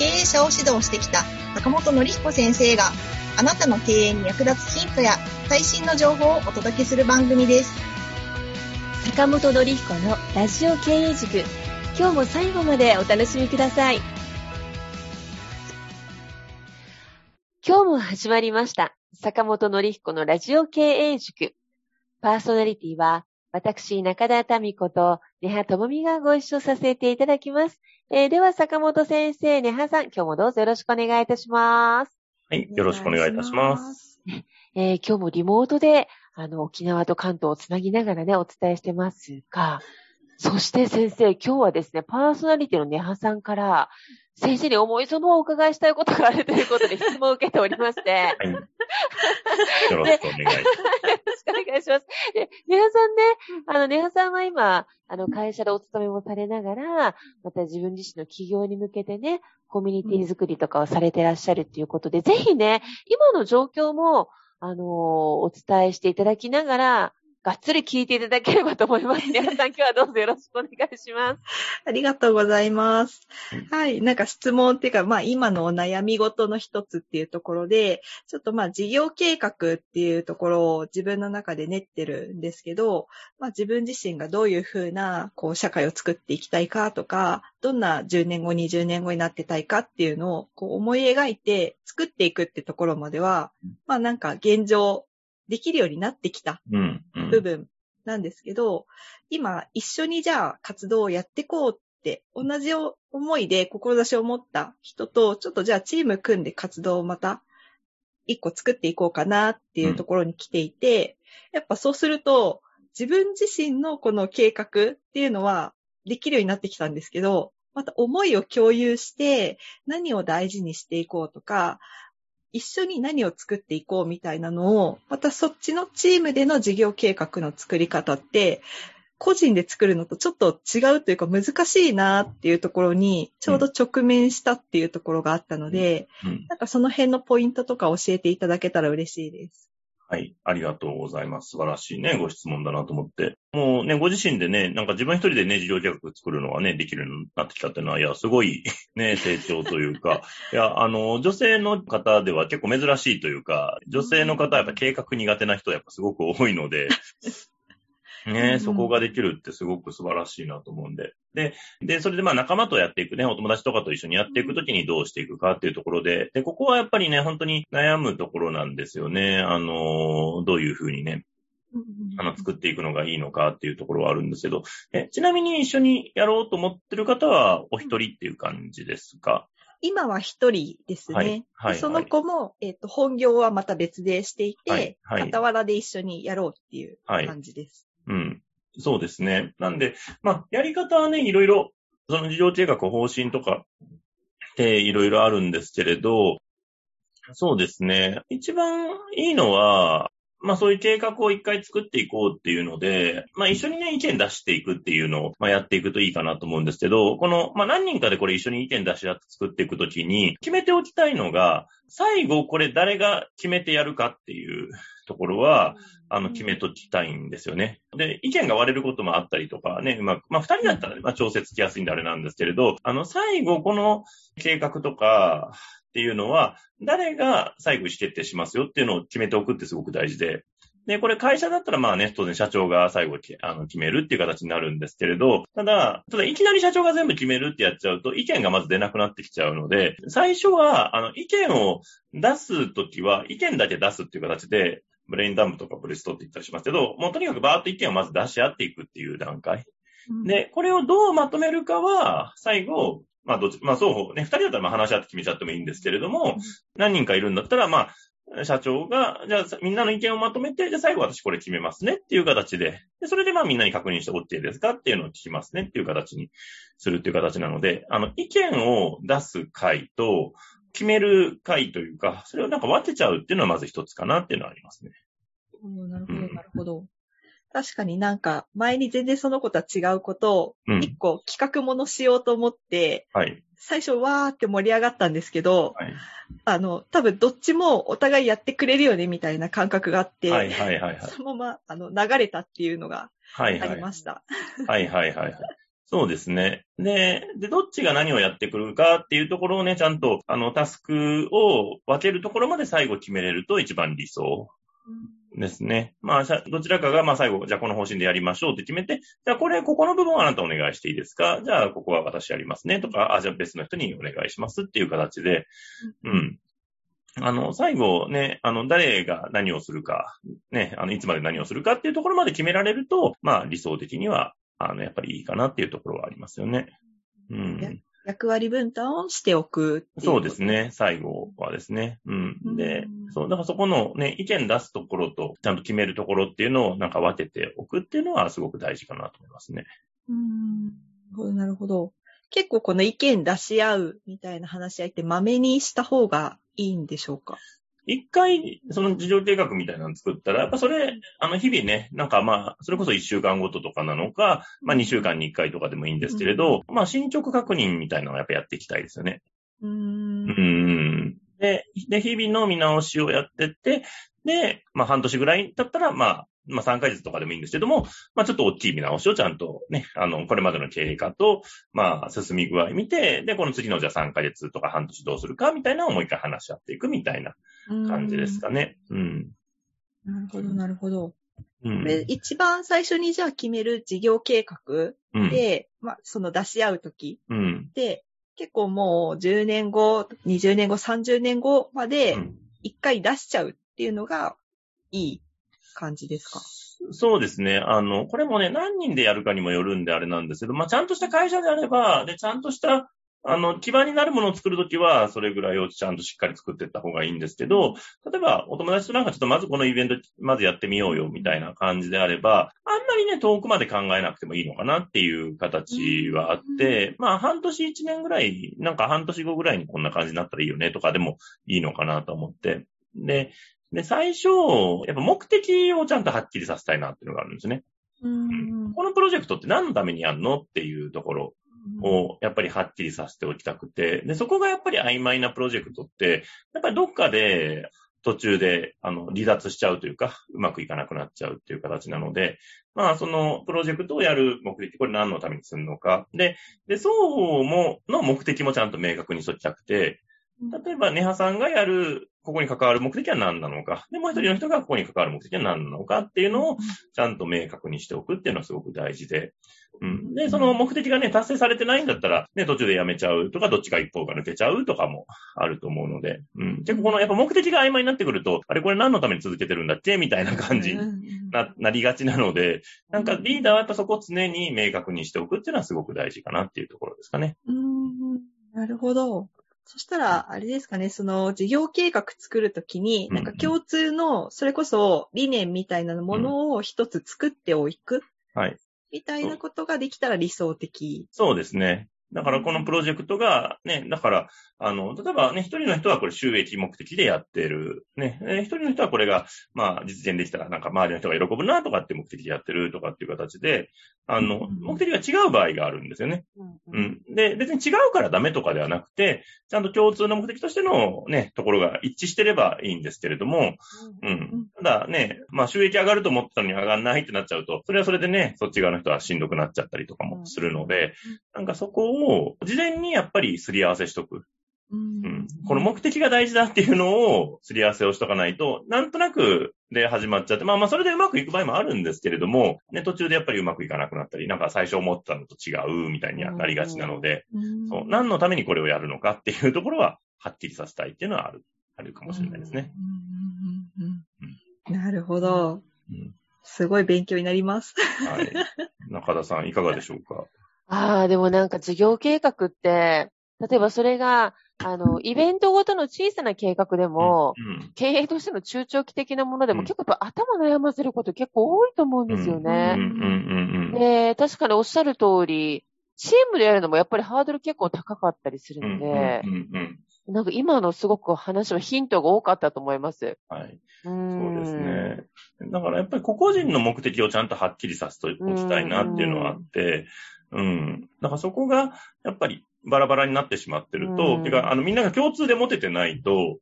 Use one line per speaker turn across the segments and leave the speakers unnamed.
経営者を指導してきた坂本典彦先生があなたの経営に役立つヒントや最新の情報をお届けする番組です。
坂本典彦のラジオ経営塾。今日も最後までお楽しみください。今日も始まりました。坂本典彦のラジオ経営塾。パーソナリティは、私、中田民子と、根葉智美がご一緒させていただきます。えーでは、坂本先生、根葉さん、今日もどうぞよろしくお願いいたします。
はい、よろしくお願いいたします。
す。
えー今日もリモートで、あの、沖縄と関東をつなぎながらね、お伝えしてますが、そして先生、今日はですね、パーソナリティのネハさんから、先生に思いそのお伺いしたいことがあるということで質問を受けておりまして、
はい。よろしくお願いします。
よろしくお願いします。で、ネハさんね、あの、ネハさんは今、あの、会社でお勤めもされながら、また自分自身の企業に向けてね、コミュニティ作りとかをされてらっしゃるっていうことで、ぜひね、今の状況も、あのーお伝えしていただきながら、がっつり聞いていただければと思います。ネハさん、今日はどうぞよろしくお願いします。
ありがとうございます。はい。なんか質問っていうか、まあ今のお悩み事の一つっていうところで、ちょっとまあ事業計画っていうところを自分の中で練ってるんですけど、まあ自分自身がどういうふうなこう社会を作っていきたいかとか、どんな10年後、20年後になってたいかっていうのをこう思い描いて作っていくってところまでは、まあなんか現状できるようになってきた
うん。うん
部分なんですけど、今一緒にじゃあ活動をやっていこうって、同じ思いで志を持った人と、ちょっとじゃあチーム組んで活動をまた一個作っていこうかなっていうところに来ていて、やっぱそうすると、自分自身のこの計画っていうのはできるようになってきたんですけど、また思いを共有して何を大事にしていこうとか、一緒に何を作っていこうみたいなのを、またそっちのチームでの事業計画の作り方って、個人で作るのとちょっと違うというか難しいなっていうところに、ちょうど直面したっていうところがあったので、
うん。
なんかその辺のポイントとか教えていただけたら嬉しいです。
はい。ありがとうございます。素晴らしいね、ご質問だなと思って。もうね、ご自身でね、なんか自分一人でね、事業計画作るのはね、できるようになってきたっていうのは、いや、すごい ね、成長というか、いや、あの、女性の方では結構珍しいというか、女性の方はやっぱ計画苦手な人はやっぱすごく多いので、ね、
ん
そこができるってすごく素晴らしいなと思うんで。で、で、それでまあ仲間とやっていくね、お友達とかと一緒にやっていくときにどうしていくかっていうところで、で、ここはやっぱりね、本当に悩むところなんですよね。あの、どういうふうにね、あの、作っていくのがいいのかっていうところはあるんですけど、え、ちなみに一緒にやろうと思ってる方はお一人っていう感じですか？
今は一人ですね。
はいはい
でその子も、えっ、と、本業はまた別でしていて、
はいはい
傍らで一緒にやろうっていう
はい
感じです。
うん。そうですね。なんで、まあ、やり方はね、いろいろ、その事情計画方針とかっていろいろあるんですけれど、そうですね。一番いいのは、まあそういう計画を一回作っていこうっていうので、まあ一緒にね、意見出していくっていうのを、まあやっていくといいかなと思うんですけど、この、まあ何人かでこれ一緒に意見出し合って作っていくときに、決めておきたいのが、最後これ誰が決めてやるかっていうところは、あの、決めときたいんですよね。で、意見が割れることもあったりとかね、うまく、まあ、二人だったら、まあ、調整つきやすいんであれなんですけれど、あの、最後、この計画とかっていうのは、誰が最後意思決定しますよっていうのを決めておくってすごく大事で、で、これ会社だったらまあね、当然社長が最後きあの決めるっていう形になるんですけれど、ただ、ただいきなり社長が全部決めるってやっちゃうと意見がまず出なくなってきちゃうので、最初は、あの、意見を出すときは、意見だけ出すっていう形で、ブレインダンプとかブレストって言ったりしますけど、もうとにかくバーッと意見をまず出し合っていくっていう段階。で、これをどうまとめるかは、最後、まあ、どっち、まあ、双方ね、二人だったらまあ話し合って決めちゃってもいいんですけれども、何人かいるんだったら、まあ、社長が、じゃあみんなの意見をまとめて、じゃあ最後私これ決めますねっていう形で、でそれでまあみんなに確認して OK ですかっていうのを聞きますねっていう形にするっていう形なので、あの、意見を出す会と、決める会というか、それをなんか分けちゃうっていうのはまず一つかなっていうのはありますね。
なるほど、
うん
なるほど。確かになんか、前に全然その子とは違うことを、
うん
一個企画ものしようと思って、
はい。
最初わーって盛り上がったんですけど、
はい。
あの、多分どっちもお互いやってくれるよねみたいな感覚があって、
はいはいはいはい。
そのままあの流れたっていうのが。ありました。
はいはいはいはい。そうですね。で、で、どっちが何をやってくるかっていうところをね、ちゃんと、あの、タスクを分けるところまで最後決めれると一番理想ですね。まあ、さどちらかが、まあ最後、じゃあこの方針でやりましょうって決めて、じゃあこれ、ここの部分はあなたお願いしていいですか？じゃあここは私やりますねとか、あ、じゃあ別の人にお願いしますっていう形で、うん。あの、最後ね、あの、誰が何をするか、ね、あの、いつまで何をするかっていうところまで決められると、まあ理想的には、あの、やっぱりいいかなっていうところはありますよね。うん。
役割分担をしておく。
そうです。ね。最後はですね。うん。で
うん、
そう、だからそこのね、意見出すところと、ちゃんと決めるところっていうのをなんか分けておくっていうのはすごく大事かなと思いますね。
うん。なるほど、なるほど。結構この意見出し合うみたいな話し合いってまめにした方がいいんでしょうか？
一回、その事情計画みたいなの作ったら、やっぱそれ、あの、日々ね、なんかまあ、それこそ一週間ごととかなのか、まあ二週間に一回とかでもいいんですけれど、まあ進捗確認みたいなのはやっぱやっていきたいですよね。
うー。
うんん。で、で、日々の見直しをやってって、で、まあ半年ぐらいだったら、まあ、まあ3ヶ月とかでもいいんですけども、まあちょっと大きい見直しをちゃんとね、あの、これまでの経過と、まあ進み具合見て、で、この次のじゃあ3ヶ月とか半年どうするかみたいなのをもう一回話し合っていくみたいな感じですかね。うん。
なるほど、なるほど。
うん。
で一番最初にじゃあ決める事業計画
うん。
で、まあ、その出し合うとき
うん。
で、結構もう10年後、20年後、30年後まで
うん
一回出しちゃうっていうのがいい感じですか？
そうですね。あの、これもね、何人でやるかにもよるんであれなんですけど、まあ、ちゃんとした会社であれば、で、ちゃんとした、あの、基盤になるものを作るときは、それぐらいをちゃんとしっかり作っていった方がいいんですけど、例えば、お友達となんかちょっとまずこのイベント、まずやってみようよ、みたいな感じであれば、あんまりね、遠くまで考えなくてもいいのかなっていう形はあって、まあ、半年一年ぐらい、なんか半年後ぐらいにこんな感じになったらいいよね、とかでもいいのかなと思って。で、で、最初、やっぱ目的をちゃんとはっきりさせたいなっていうのがあるんですね。
うん
このプロジェクトって何のためにやるのっていうところを、やっぱりはっきりさせておきたくて、で、そこがやっぱり曖昧なプロジェクトって、やっぱりどっかで途中で、あの、離脱しちゃうというか、うまくいかなくなっちゃうっていう形なので、まあ、そのプロジェクトをやる目的、これ何のためにするのか。で、で、双方も、の目的もちゃんと明確にしときたくて、例えば、ネハさんがやる、ここに関わる目的は何なのか。で、もう一人の人がここに関わる目的は何なのかっていうのを、ちゃんと明確にしておくっていうのはすごく大事で。うん。で、その目的がね、達成されてないんだったら、ね、途中でやめちゃうとか、どっちか一方が抜けちゃうとかもあると思うので。うん。結構この、やっぱ目的が曖昧になってくると、あれこれ何のために続けてるんだっけ？みたいな感じにな、なりがちなので、なんかリーダーはやっぱそこを常に明確にしておくっていうのはすごく大事かなっていうところですかね。
うんなるほど。そしたら、あれですかね、その事業計画作るときに、
うん
なんか共通の、それこそ理念みたいなものを一つ作っておく、
はい。
みたいなことができたら理想的。
そうですね。だからこのプロジェクトが、ね、だから、あの、例えばね、一人の人はこれ収益目的でやってる。ね、えー一人の人はこれが、まあ、実現できたらなんか周りの人が喜ぶなとかって目的でやってるとかっていう形で、あの、
うん
目的が違う場合があるんですよね。うん。で、別に違うからダメとかではなくて、ちゃんと共通の目的としてのね、ところが一致してればいいんですけれども、うん。ただね、まあ収益上がると思ってたのに上がんないってなっちゃうと、それはそれでね、そっち側の人はしんどくなっちゃったりとかもするので、なんかそこを事前にやっぱりすり合わせしとく。
うん
うん。この目的が大事だっていうのをすり合わせをしとかないと、なんとなくで始まっちゃって、まあまあそれでうまくいく場合もあるんですけれども、ね、途中でやっぱりうまくいかなくなったり、なんか最初思ったのと違うみたいになりがちなので、
うん
そう、何のためにこれをやるのかっていうところは、はっきりさせたいっていうのはある、あるかもしれないですね。
なるほど。
うん。
すごい勉強になります。
はい。中田さん、いかがでしょうか？
ああ、でもなんか事業計画って、例えばそれがあの、イベントごとの小さな計画でも、
うん。
経営としての中長期的なものでも
うん
結構やっぱ頭悩ませること結構多いと思うんですよ
うん、
ね。で、確かにおっしゃる通り、チームでやるのもやっぱりハードル結構高かったりする
うん、
ので。なんか今のすごく話はヒントが多かったと思います。
はい。
そ
そうです。ね。だからやっぱり個々人の目的をちゃんとはっきりさせておきたいなっていうのはあって、うん。だからそこが、やっぱりバラバラになってしまってると、
うん
てか、あの、みんなが共通で持ててないと、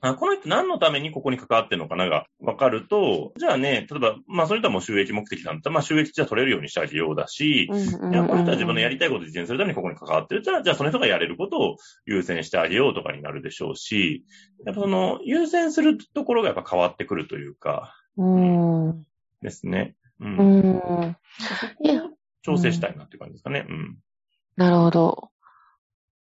あこの人何のためにここに関わってるのかなが分かると、じゃあね、例えば、まあそれとはもう収益目的なんだったら、まあ収益じゃ取れるようにしてあげようだし、いや、この人は自分のやりたいことを実現するためにここに関わってる。じゃあ、じゃあその人がやれることを優先してあげようとかになるでしょうし、やっぱその、優先するところがやっぱ変わってくるというか、
うん。うん。
ですね。う。
うんん。いや
調整したいなっていう感じですかね。うん。
なるほど。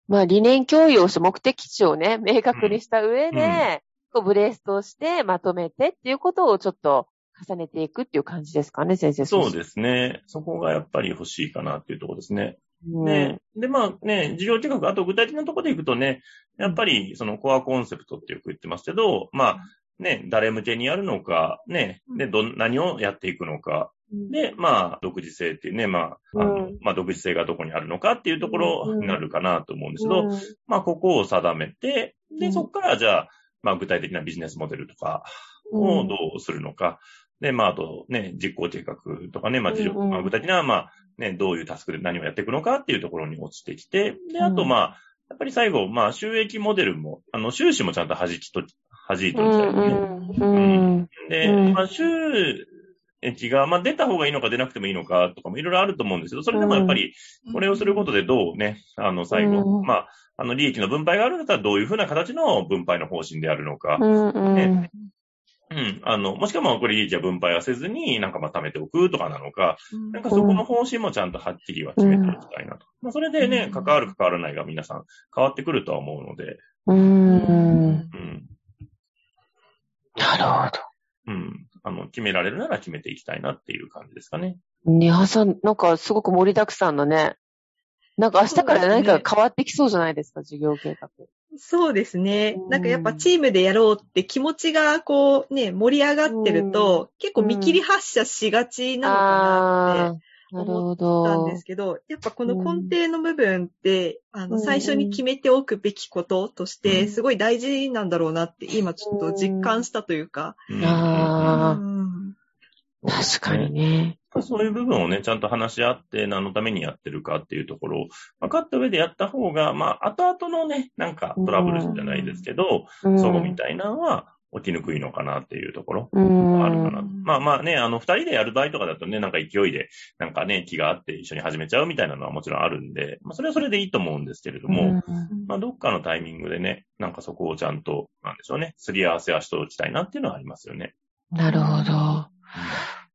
まあ、理念共有をして目的地をね、明確にした上で、
うん
こうブレストしてまとめてっていうことをちょっと重ねていくっていう感じですかね、先生。
そうですね。そこがやっぱり欲しいかなっていうところですね。
うん。
で、で、まあね、事業計画、あと具体的なところでいくとね、やっぱりそのコアコンセプトってよく言ってますけど、まあね、誰向けにやるのか、ね、で、どん、何をやっていくのか、で、まあ、独自性っていうね、まあ、あの、
うん。
まあ、独自性がどこにあるのかっていうところになるかなと思うんですけど、
うん。
まあ、ここを定めて、で、
うん。
そこからじゃあ、まあ、具体的なビジネスモデルとかをどうするのか、で、まあ、あとね、実行計画とかね、まあ、事業
うんうん。
まあ、具体的な、まあ、ね、どういうタスクで何をやっていくのかっていうところに落ちてきて、で、あと、
うん。
まあ、やっぱり最後、まあ、収益モデルも、あの、収支もちゃんと弾きと、弾いておきたいよね。
うん。うん。
で、
うん。
まあ、収益が、まあ、出た方がいいのか出なくてもいいのかとかもいろいろあると思うんですけど、それでもやっぱり、これをすることでどうね、あの、最後、
うん。
まあ、あの、利益の分配があるんだったらどういうふうな形の分配の方針であるのか、
うんうん。
ね。うん、あの、もしくはまあ、これ利益は分配はせずに、なんかまあ、貯めておくとかなのか、なんかそこの方針もちゃんとはっきりは決めておきたいなと。まあ、それでね、
うん。
関わる関わらないが皆さん変わってくるとは思うので、
うん。
うん、
なるほ
うん、あの、決められるなら決めていきたいなっていう感じですかね。
ど。ニハさん、なんかすごく盛りだくさんのね。なんか明日から何か変わってきそうじゃないですか、授業計画。
そうですね
うん。
なんかやっぱチームでやろうって気持ちがこうね、盛り上がってると、結構見切り発車しがちなのかなって思ったんで。すけど、やっぱこの根底の部分って、あの、
うん
最初に決めておくべきこととし
う
て、
ん。
すごい大事なんだろうなって、今ちょっと実感したというか。
うん。
あー。
うん。
確かにね。
そういう部分をね、ちゃんと話し合って何のためにやってるかっていうところを分かった上でやった方が、まあ、後々のね、なんかトラブルじゃないですけど、
うん。
相互みたいなのは起きにくいのかなっていうところ
うん。
があるかな。
うん
まあまあね、あの、二人でやる場合とかだとね、なんか勢いで、なんかね、気があって一緒に始めちゃうみたいなのはもちろんあるんで、まあそれはそれでいいと思うんですけれども、
うん
まあどっかのタイミングでね、なんかそこをちゃんと、なんでしょうね、すり合わせはしておきたいなっていうのはありますよね。
なるほど。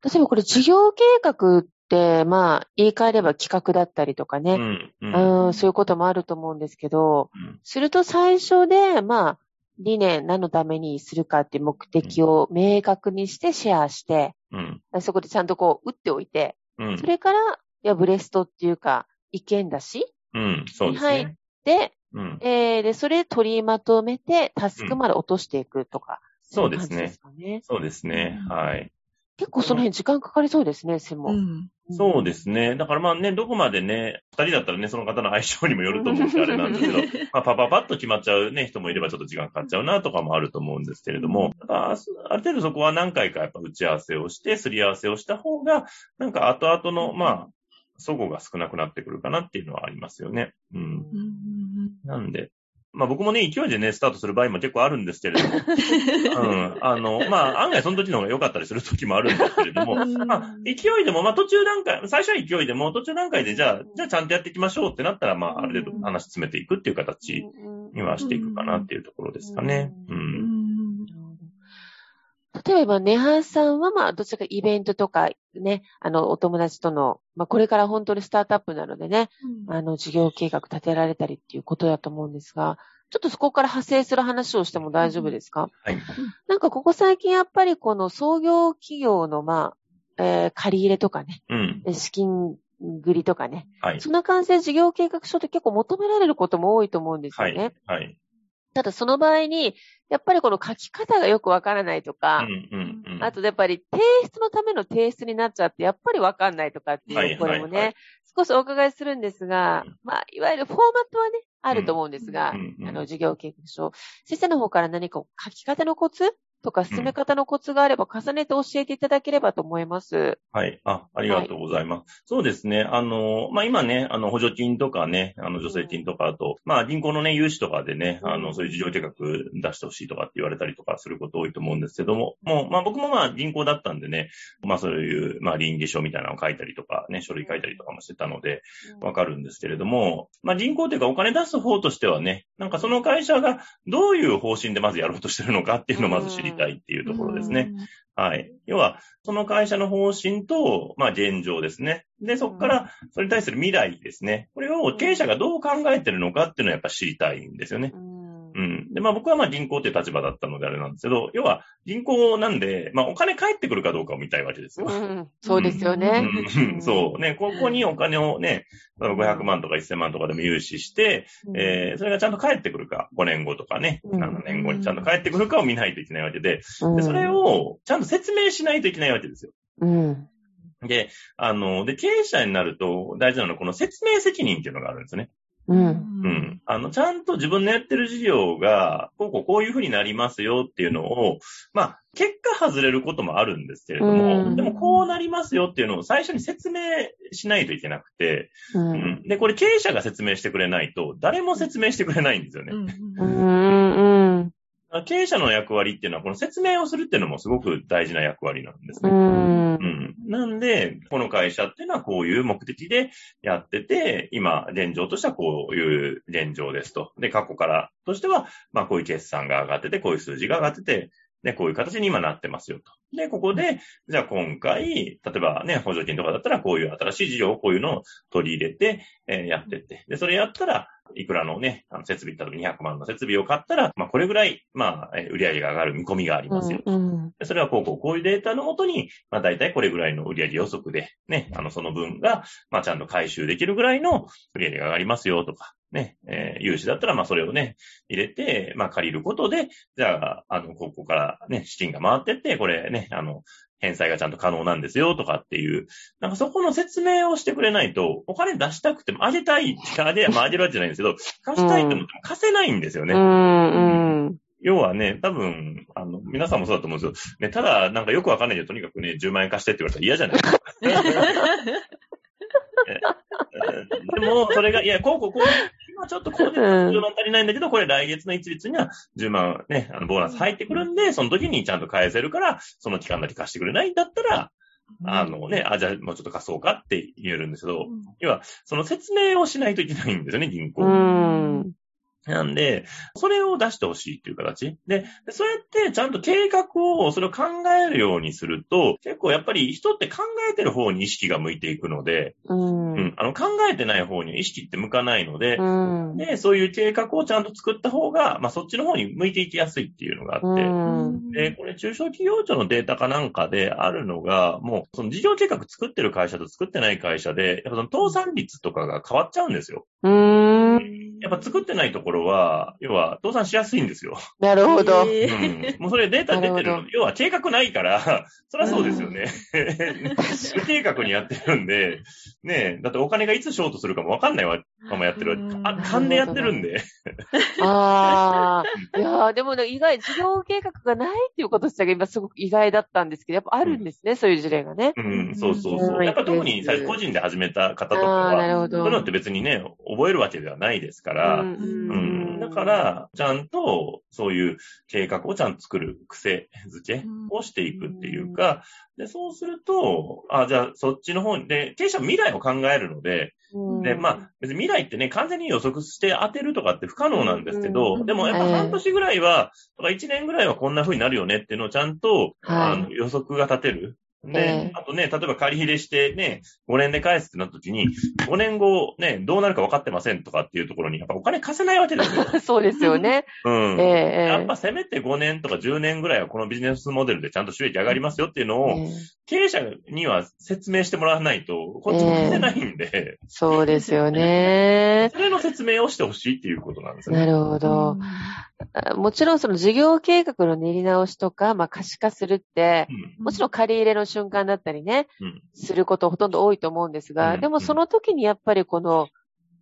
例えばこれ事業計画って、まあ、言い換えれば企画だったりとかね、
うん。うん。
うん、そういうこともあると思うんですけど、
うん
すると最初で、まあ、理念何のためにするかっていう目的を明確にしてシェアして、
うん。
そこでちゃんとこう打っておいて、
うん
そ。れから、いや、ブレストっていうか、意見だし、
うん。そうです
はい
ね。
で、
うん。
えー、で、それ取りまとめて、タスクまで落としていくとか。
そうですね
い感じですかね。
そうですね。はい。
結構その辺時間かかりそうですね、専門。
うん
そうですね。だからまあね、どこまでね、二人だったらね、その方の相性にもよると思うんで あれなんですけど、まあパパパッと決まっちゃうね、人もいればちょっと時間かかっちゃうなとかもあると思うんですけれども、ある程度そこは何回かやっぱ打ち合わせをして、すり合わせをした方が、なんか後々の、まあ、齟齬が少なくなってくるかなっていうのはありますよね。うん。
うん
なんで、まあ僕もね、勢いでね、スタートする場合も結構あるんですけれども、うん。あの、まあ案外その時の方が良かったりする時もあるんですけれども、
うん
まあ勢いでも、まあ途中段階、最初は勢いでも、途中段階でじゃあ、じゃあちゃんとやっていきましょうってなったら、まあある程度話詰めていくっていう形にはしていくかなっていうところですかね。う。
うんん
例えば、ネハさんは、まあ、どちらかイベントとか、ね、あの、お友達との、まあ、これから本当にスタートアップなのでね、あの、事業計画立てられたりっていうことだと思うんですが、ちょっとそこから派生する話をしても大丈夫ですか？
はい。
なんか、ここ最近やっぱりこの創業企業の、まあ、えー借り入れとかね、
うん。
資金繰りとかね。
はい。
そんな感じで事業計画書って結構求められることも多いと思うんです
はい。
よね。
はい。
ただその場合に、やっぱりこの書き方がよくわからないと
う
か、
んうんうん。
あとやっぱり提出のための提出になっちゃって、やっぱりわかんないとかって
はい
いう、これもね、
はいはい
少しお伺いするんですが
うん、
まあ、いわゆるフォーマットはね、あると思うんですが、
うんうん
あの、事業計画書。先生の方から何か書き方のコツとか進め方のコツがあれば重ねて教えていただければと思います。
はい。あ、ありがとうございます。そうですね。あの、まあ、今ね、あの、補助金とかね、あの、助成金とか、あと、まあ、銀行のね、融資とかでね、あの、
うん
そういう事業計画出してほしいとかって言われたりとかすること多いと思うんですけども、もう、まあ、僕もまあ、銀行だったんでね、まあ、そういう、まあ、倫理書みたいなのを書いたりとか、ね、書類書いたりとかもしてたので、わかるんですけれども、まあ、銀行というかお金出す方としてはね、なんかその会社がどういう方針でまずやろうとしてるのかっていうのをまず知りたいっていうところですね。はい。要は、その会社の方針と、まあ、現状ですね。で、そこから、それに対する未来ですね。これを経営者がどう考えてるのかっていうのはやっぱ知りたいんですよね。
うん。
うん。で、まあ僕はまあ銀行っていう立場だったのであれなんですけど、要は銀行なんで、まあお金返ってくるかどうかを見たいわけですよ。
うんそうですよね。
うん、そうね。ここにお金をね、500万とか1000万とかでも融資して、えー、それがちゃんと返ってくるか、5年後とかね、
うん
7年後にちゃんと返ってくるかを見ないといけないわけで、
うん
でそれ、をちゃんと説明しないといけないわけですよ。
うん。
で、あの、で、経営者になると大事なのはこの説明責任っていうのがあるんですよね。
うん。
うん。あの、ちゃんと自分のやってる事業が、こうこうこういうふうになりますよっていうのを、まあ、結果外れることもあるんですけれども、
うん
でもこうなりますよっていうのを最初に説明しないといけなくて、
う。
うんん。で、これ経営者が説明してくれないと、誰も説明してくれないんですよね。
うん。うん。
経営者の役割っていうのは、この説明をするっていうのもすごく大事な役割なんです
う
ね。
ん
う。ん。なんで、この会社っていうのはこういう目的でやってて、今、現状としてはこういう現状ですと。で、過去からとしては、まあこういう決算が上がってて、こういう数字が上がってて、で、こういう形に今なってますよと。で、ここで、じゃあ今回、例えばね、補助金とかだったらこういう新しい事業をこういうのを取り入れて、えーやってって。で、それやったら、いくらのね、あの設備、例えば200万の設備を買ったら、まあこれぐらい、まあ、えー売上が上がる見込みがありますよ。
うん。
でそれはこうこうこういうデータのもとに、まあ大体これぐらいの売上予測で、ね、あのその分が、まあちゃんと回収できるぐらいの売上が上がりますよとか、ね、えー融資だったらまあそれをね、入れて、まあ借りることで、じゃあ、あの、ここからね、資金が回ってって、これね、あの、返済がちゃんと可能なんですよとかっていう、なんかそこの説明をしてくれないと、お金出したくても、あげたい、あげ、まああげるわけじゃないんですけど、貸したいと思っても貸せないんですよね。
うん。うん。
要はね、多分、あの、皆さんもそうだと思うんですよ。ね、ただ、なんかよくわかんないけど、とにかくね、10万円貸してって言われたら嫌じゃないですか。ええでも、それが、いや、こうこうこう、今ちょっとこうで10万足りないんだけど、これ来月の一律には10万ね、あの、ボーナス入ってくるんで、その時にちゃんと返せるから、その期間だけ貸してくれないんだったら、あのね、あ、じゃあもうちょっと貸そうかって言えるんですけど、要は、その説明をしないといけないんですよね、銀行。
うん。
なんで、それを出してほしいっていう形。で、でそうやってちゃんと計画を、それを考えるようにすると、結構やっぱり人って考えてる方に意識が向いていくので、
うん。
うん、あの考えてない方に意識って向かないので、
うん。
で、そういう計画をちゃんと作った方が、まあそっちの方に向いていきやすいっていうのがあって、
うん。
で、これ中小企業庁のデータかなんかであるのが、もうその事業計画作ってる会社と作ってない会社で、やっぱその倒産率とかが変わっちゃうんですよ。
うん。
やっぱ作ってないところは、要は倒産しやすいんですよ。
なるほど。
え
う
ー
ん。もうそれデータ出て
る。
要は計画ないから、そりゃそうですよね。無計画にやってるんで、ねえ、だってお金がいつショートするかもわかんないわ、ままやってるあ、勘でやってるんで。
ああ。いやーでもね、意外、事業計画がないっていうこと自体が今すごく意外だったんですけど、やっぱあるんですね、そういう事例がね。
うん、そうそうそうう。
ん
やっぱ特に最初個人で始めた方とか
ああ、な
は、
るほど。
そういうのって別にね、覚えるわけではないですから、
うん
うん。だから、ちゃんと、そういう計画をちゃんと作る癖づけをしていくっていうか、で、そうすると、あ、じゃあ、そっちの方に、で、経営者は未来を考えるので、
うん。
で、まあ、別に未来ってね、完全に予測して当てるとかって不可能なんですけ
う
ど、
ん。
でもやっぱ
ええ。
半年ぐらいは、とか1年ぐらいはこんな風になるよねっていうのをちゃんと、
はい。
あの予測が立てる。で、
ええ
あとね、例えば借り入れしてね、5年で返すってなった時に、5年後ね、どうなるか分かってませんとかっていうところに、やっぱお金貸せないわけですよ。
そうですよね。
うん。
ええ
やっぱせめて5年とか10年ぐらいはこのビジネスモデルでちゃんと収益上がりますよっていうのを、
ええ
経営者には説明してもらわないと、こっちも貸せないんで、
そうですよね。
それの説明をしてほしいっていうことなんですよね。
なるほど。あもちろんその事業計画の練り直しとか、まあ可視化するって、もちろん借り入れの瞬間だったりね、
うん。うん。
することほとんど多いと思うんですが、
うん
でもその時にやっぱりこの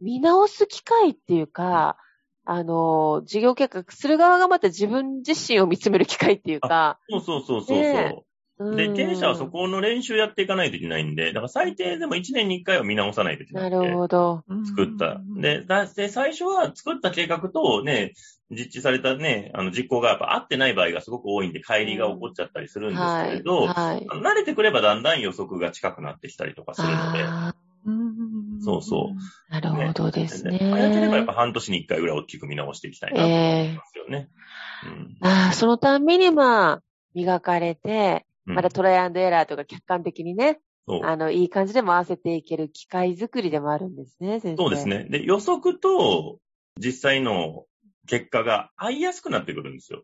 見直す機会っていうか、あの、事業計画する側がまた自分自身を見つめる機会っていうか、
そうそうそうそうそう。
ねうん
で、経営者はそこの練習やっていかないといけないんで、だから最低でも1年に1回は見直さないといけな
ない
で
るほど。
作った。で、だで最初は作った計画とね、実地されたね、あの実行がやっぱ合ってない場合がすごく多いんで、乖離が起こっちゃったりするんです
はい。
けれど、
はい。
慣れてくればだんだん予測が近くなってきたりとかするので、
あ
そうそう
あ、なるほどですね。
早ければやっぱ半年に1回ぐらい大きく見直していきたいなと思いますよね。
ああ、そのたんびにまあ、磨かれて、
うん。
まだトライアンドエラーとか客観的にね、あの、いい感じで回せていける機械作りでもあるんですね、先生。
そうです。ね。で、予測と実際の結果が合いやすくなってくるんですよ。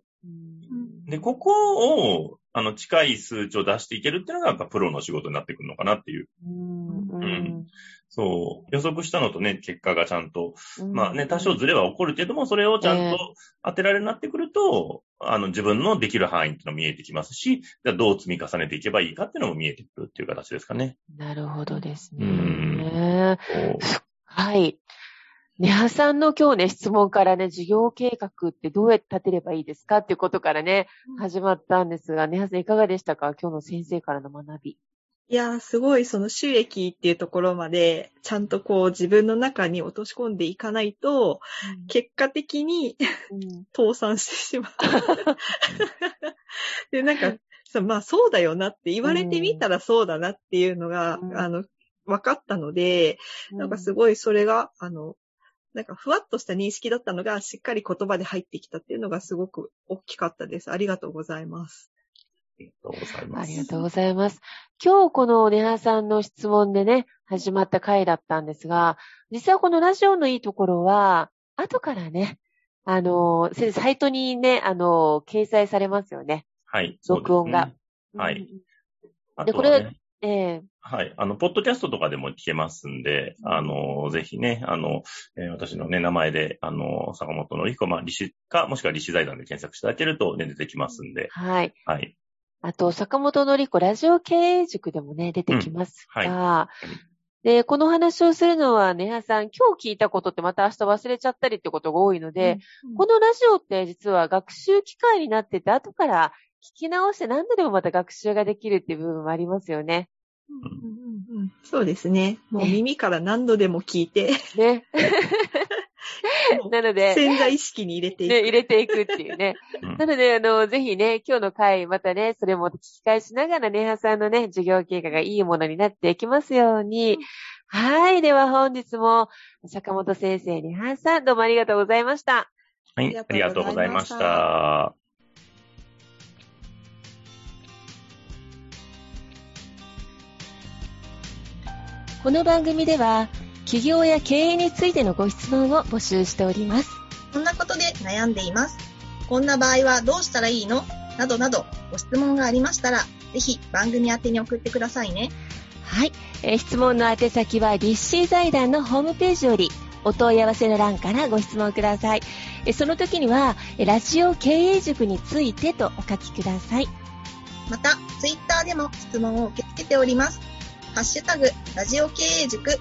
で、ここを、あの、近い数値を出していけるっていうのが、やっぱプロの仕事になってくるのかなっていう。
うん
うんそう。予測したのとね、結果がちゃんと、
うん
まあね、多少ずれは起こるけども、それをちゃん
ええ
と当てられるようになってくると、あの、自分のできる範囲っていうのも見えてきますし、じゃあどう積み重ねていけばいいかっていうのも見えてくるっていう形ですかね。
なるほどですね。
うん
はい。ネハさんの今日ね、質問からね、事業計画ってどうやって立てればいいですかっていうことからね、始まったんですが、ネハさんいかがでしたか？今日の先生からの学び。
いやー、すごいその収益っていうところまで、ちゃんとこう自分の中に落とし込んでいかないと、結果的に
うん
倒産してしまう。で、なんか、さまあそうだよなって言われてみたらそうだなっていうのが、
うん
あの、分かったので、なんかすごいそれが、あの、なんかふわっとした認識だったのが、しっかり言葉で入ってきたっていうのがすごく大きかったです。ありがとうございます。
ありがとうございます。
ありがとうございます。今日このネハさんの質問でね、始まった回だったんですが、実はこのラジオのいいところは、後からね、あの、サイトにね、あの、掲載されますよね。
はい。
録音が。
はい
うん。
あとはね
でこれ、ええ
はい。あの、ポッドキャストとかでも聞けますんで、あの、ぜひね、あの、えー私のね、名前で、あの、坂本のりこ、まあ、利子か、もしくは利子財団で検索していただけると、ね、出てきますんで、
はい。
はい。
あと、坂本のりこラジオ経営塾でもね、出てきますが、で、この話をするのは、ネハさん、今日聞いたことってまた明日忘れちゃったりってことが多いので、このラジオって実は学習機会になってて、後から聞き直して何度でもまた学習ができるっていう部分もありますよね。
うんうんうんそうですね。もう耳から何度でも聞いて、
ね。なので、
潜在意識に入れていく。
ね、入れていくっていうね。
うん
なので、あの、ぜひね、今日の回、またね、それも聞き返しながら、ネハさんのね、授業経過がいいものになっていきますように。はい。では本日も、坂本先生、ネハさん、どうもありがとうございました。
はい。ありがとうございました。
この番組では、企業や経営についてのご質問を募集しております。
こんなことで悩んでいます。こんな場合はどうしたらいいの？などなどご質問がありましたら、ぜひ番組宛てに送ってくださいね。
はい。えー質問の宛先は、立志財団のホームページより、お問い合わせの欄からご質問ください。えーその時には、えーラジオ経営塾についてとお書きください。
また、ツイッターでも質問を受け付けております。ハッシュタグ、ラジオ経営塾